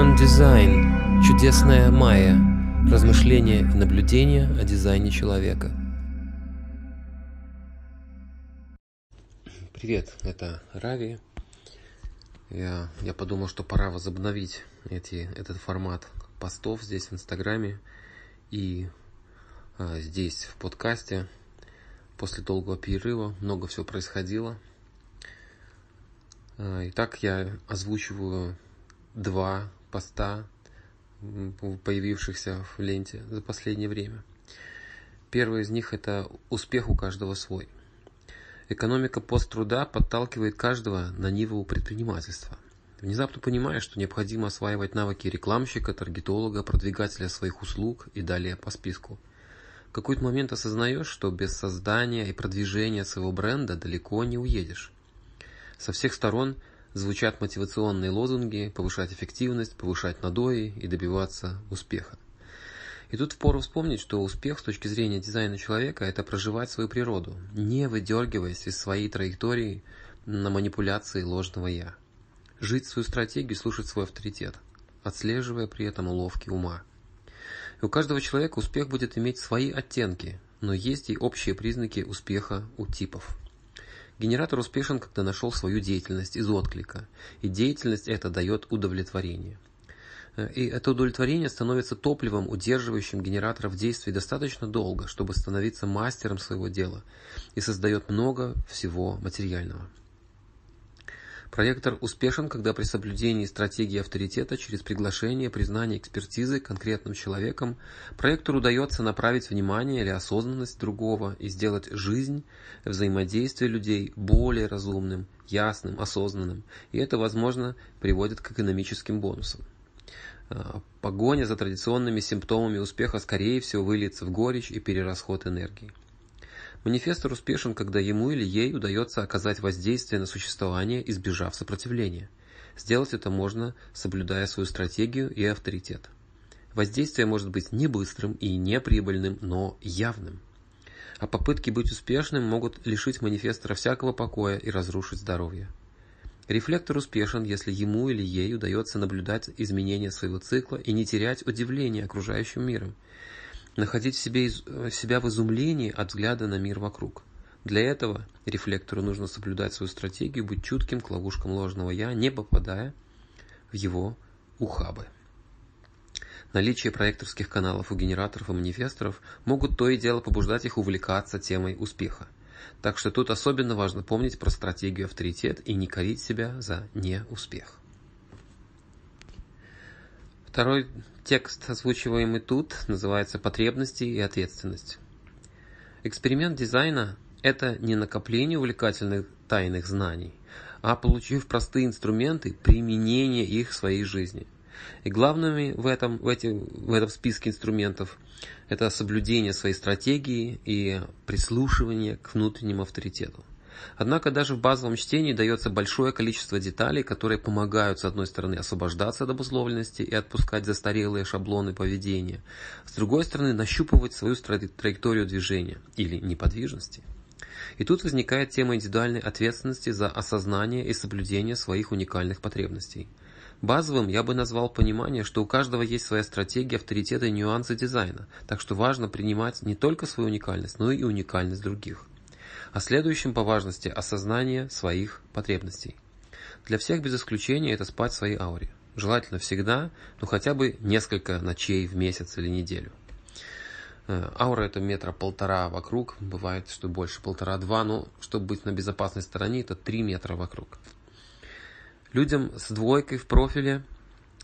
Human Design. Чудесная майя. Размышления и наблюдения о дизайне человека. Привет, это Рави. Я, я подумал, что пора возобновить эти, этот формат постов здесь в Инстаграме и а, здесь в подкасте. После долгого перерыва много всего происходило. А, итак, я озвучиваю два поста, появившихся в ленте за последнее время. Первый из них это «Успех у каждого свой». Экономика посттруда подталкивает каждого на ниву предпринимательства. Внезапно понимаешь, что необходимо осваивать навыки рекламщика, таргетолога, продвигателя своих услуг и далее по списку. В какой-то момент осознаешь, что без создания и продвижения своего бренда далеко не уедешь. Со всех сторон – звучат мотивационные лозунги повышать эффективность, повышать надои и добиваться успеха. И тут впору вспомнить, что успех с точки зрения дизайна человека – это проживать свою природу, не выдергиваясь из своей траектории на манипуляции ложного «я». Жить свою стратегию, слушать свой авторитет, отслеживая при этом уловки ума. И у каждого человека успех будет иметь свои оттенки, но есть и общие признаки успеха у типов. Генератор успешен, когда нашел свою деятельность из отклика, и деятельность эта дает удовлетворение. Э, и это удовлетворение становится топливом, удерживающим генератора в действии достаточно долго, чтобы становиться мастером своего дела, и создает много всего материального. Проектор успешен, когда при соблюдении стратегии авторитета через приглашение, признание экспертизы конкретным человеком проектору удается направить внимание или осознанность другого и сделать жизнь, взаимодействие людей более разумным, ясным, осознанным. И это, возможно, приводит к экономическим бонусам. А, погоня за традиционными симптомами успеха скорее всего выльется в горечь и перерасход энергии. Манифестор успешен, когда ему или ей удается оказать воздействие на существование, избежав сопротивления. Сделать это можно, соблюдая свою стратегию и авторитет. Воздействие может быть не быстрым и не прибыльным, но явным. А попытки быть успешным могут лишить манифестора всякого покоя и разрушить здоровье. Рефлектор успешен, если ему или ей удается наблюдать изменения своего цикла и не терять удивление окружающим миром, находить в себе, э, себя в изумлении от взгляда на мир вокруг. Для этого рефлектору нужно соблюдать свою стратегию, быть чутким к ловушкам ложного «я», не попадая в его ухабы. Наличие проекторских каналов у генераторов и манифесторов могут то и дело побуждать их увлекаться темой успеха. Так что тут особенно важно помнить про стратегию авторитет и не корить себя за неуспех. Второй текст, озвучиваемый тут, называется «Потребности и ответственность». Эксперимент дизайна – это не накопление увлекательных тайных знаний, а получив простые инструменты, применение их в своей жизни. И главными в этом, в, эти, в этом списке инструментов это соблюдение своей стратегии и прислушивание к внутреннему авторитету. Однако даже в базовом чтении дается большое количество деталей, которые помогают, с одной стороны, освобождаться от обусловленности и отпускать застарелые шаблоны поведения, с другой стороны, нащупывать свою траекторию движения или неподвижности. И тут возникает тема индивидуальной ответственности за осознание и соблюдение своих уникальных потребностей. Базовым я бы назвал понимание, что у каждого есть своя стратегия, авторитеты и нюансы дизайна, так что важно принимать не только свою уникальность, но и уникальность других а следующим по важности осознание своих потребностей. Для всех без исключения это спать в своей ауре. Желательно всегда, ну хотя бы несколько ночей в месяц или неделю. Э, аура это метра полтора вокруг, бывает, что больше полтора-два, но чтобы быть на безопасной стороне, это три метра вокруг. Людям с двойкой в профиле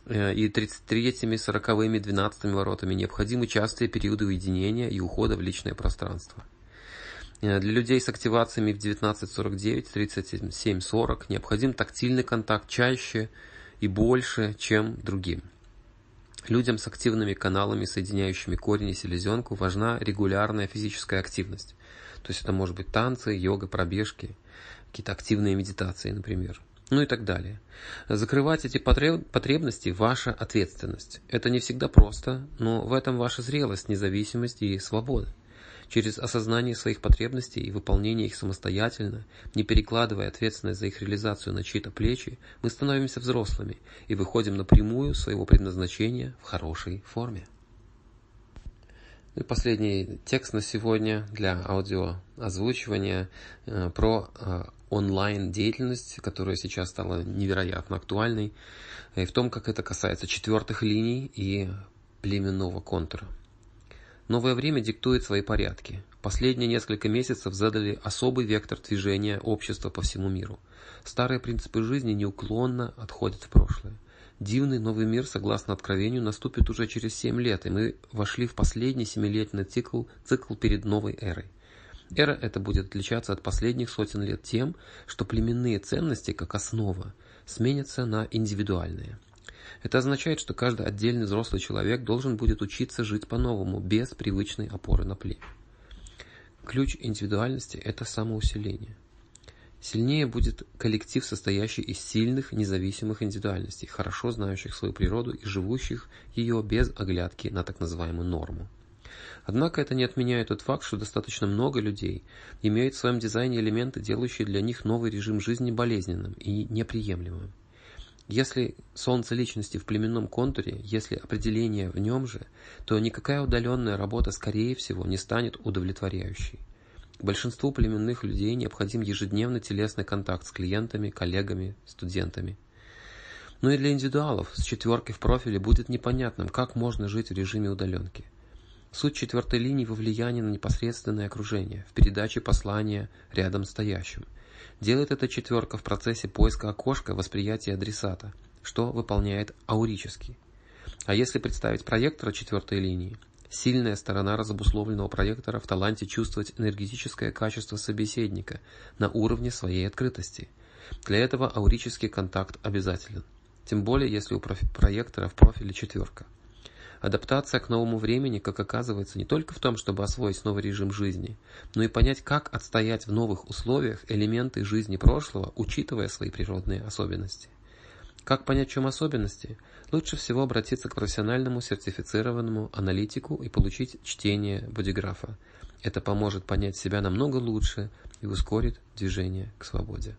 э, и 33-ми, 40-ми, 12 воротами необходимы частые периоды уединения и ухода в личное пространство – для людей с активациями в 1949, 3740 необходим тактильный контакт чаще и больше, чем другим. Людям с активными каналами, соединяющими корень и селезенку, важна регулярная физическая активность. То есть это может быть танцы, йога, пробежки, какие-то активные медитации, например. Ну и так далее. Закрывать эти потребности – ваша ответственность. Это не всегда просто, но в этом ваша зрелость, независимость и свобода. Через осознание своих потребностей и выполнение их самостоятельно, не перекладывая ответственность за их реализацию на чьи-то плечи, мы становимся взрослыми и выходим напрямую своего предназначения в хорошей форме. Ну и последний текст на сегодня для аудиоозвучивания э, про э, онлайн-деятельность, которая сейчас стала невероятно актуальной, и в том, как это касается четвертых линий и племенного контура. Новое время диктует свои порядки. Последние несколько месяцев задали особый вектор движения общества по всему миру. Старые принципы жизни неуклонно отходят в прошлое. Дивный новый мир, согласно откровению, наступит уже через 7 лет, и мы вошли в последний семилетний цикл, цикл перед новой эрой. Эра эта будет отличаться от последних сотен лет тем, что племенные ценности, как основа, сменятся на индивидуальные. Это означает, что каждый отдельный взрослый человек должен будет учиться жить по-новому, без привычной опоры на племя. Ключ индивидуальности – это самоусиление. Сильнее будет коллектив, состоящий из сильных, независимых индивидуальностей, хорошо знающих свою природу и живущих ее без оглядки на так называемую норму. Однако это не отменяет тот факт, что достаточно много людей имеют в своем дизайне элементы, делающие для них новый режим жизни болезненным и неприемлемым. Если солнце личности в племенном контуре, если определение в нем же, то никакая удаленная работа, скорее всего, не станет удовлетворяющей. Большинству племенных людей необходим ежедневный телесный контакт с клиентами, коллегами, студентами. Но и для индивидуалов с четверкой в профиле будет непонятным, как можно жить в режиме удаленки. Суть четвертой линии во влиянии на непосредственное окружение, в передаче послания рядом стоящим. Делает эта четверка в процессе поиска окошка восприятия адресата, что выполняет аурически. А если представить проектора четвертой линии, Сильная сторона разобусловленного проектора в таланте чувствовать энергетическое качество собеседника на уровне своей открытости. Для этого аурический контакт обязателен. Тем более, если у проектора в профиле четверка. Адаптация к новому времени, как оказывается, не только в том, чтобы освоить новый режим жизни, но и понять, как отстоять в новых условиях элементы жизни прошлого, учитывая свои природные особенности. Как понять, в чем особенности? Лучше всего обратиться к профессиональному сертифицированному аналитику и получить чтение бодиграфа. Это поможет понять себя намного лучше и ускорит движение к свободе.